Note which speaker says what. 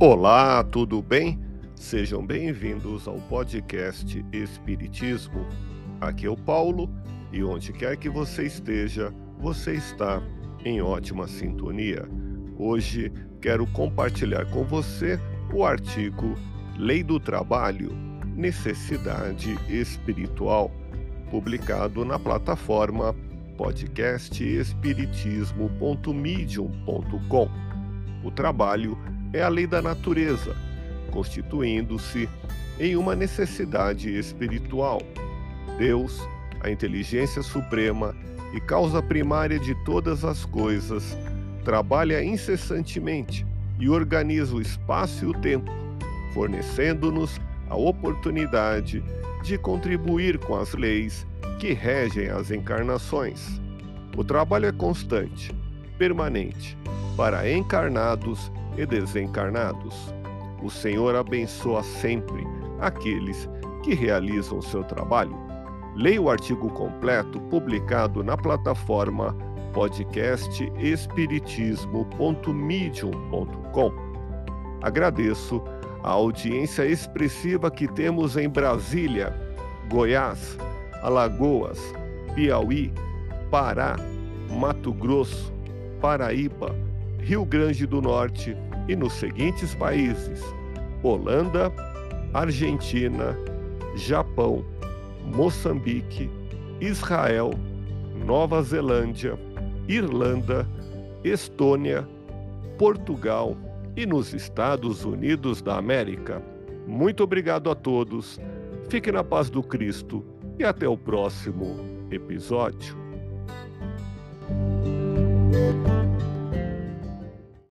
Speaker 1: Olá, tudo bem? Sejam bem-vindos ao podcast Espiritismo. Aqui é o Paulo e onde quer que você esteja, você está em ótima sintonia. Hoje quero compartilhar com você o artigo Lei do Trabalho Necessidade Espiritual, publicado na plataforma podcastespiritismo.medium.com. O trabalho é a lei da natureza, constituindo-se em uma necessidade espiritual. Deus, a inteligência suprema e causa primária de todas as coisas, trabalha incessantemente e organiza o espaço e o tempo, fornecendo-nos a oportunidade de contribuir com as leis que regem as encarnações. O trabalho é constante, permanente, para encarnados e desencarnados. O Senhor abençoa sempre aqueles que realizam seu trabalho. Leia o artigo completo publicado na plataforma podcast espiritismo.medium.com. Agradeço a audiência expressiva que temos em Brasília, Goiás, Alagoas, Piauí, Pará, Mato Grosso, Paraíba, Rio Grande do Norte e nos seguintes países: Holanda, Argentina, Japão, Moçambique, Israel, Nova Zelândia, Irlanda, Estônia, Portugal e nos Estados Unidos da América. Muito obrigado a todos, fique na paz do Cristo e até o próximo episódio.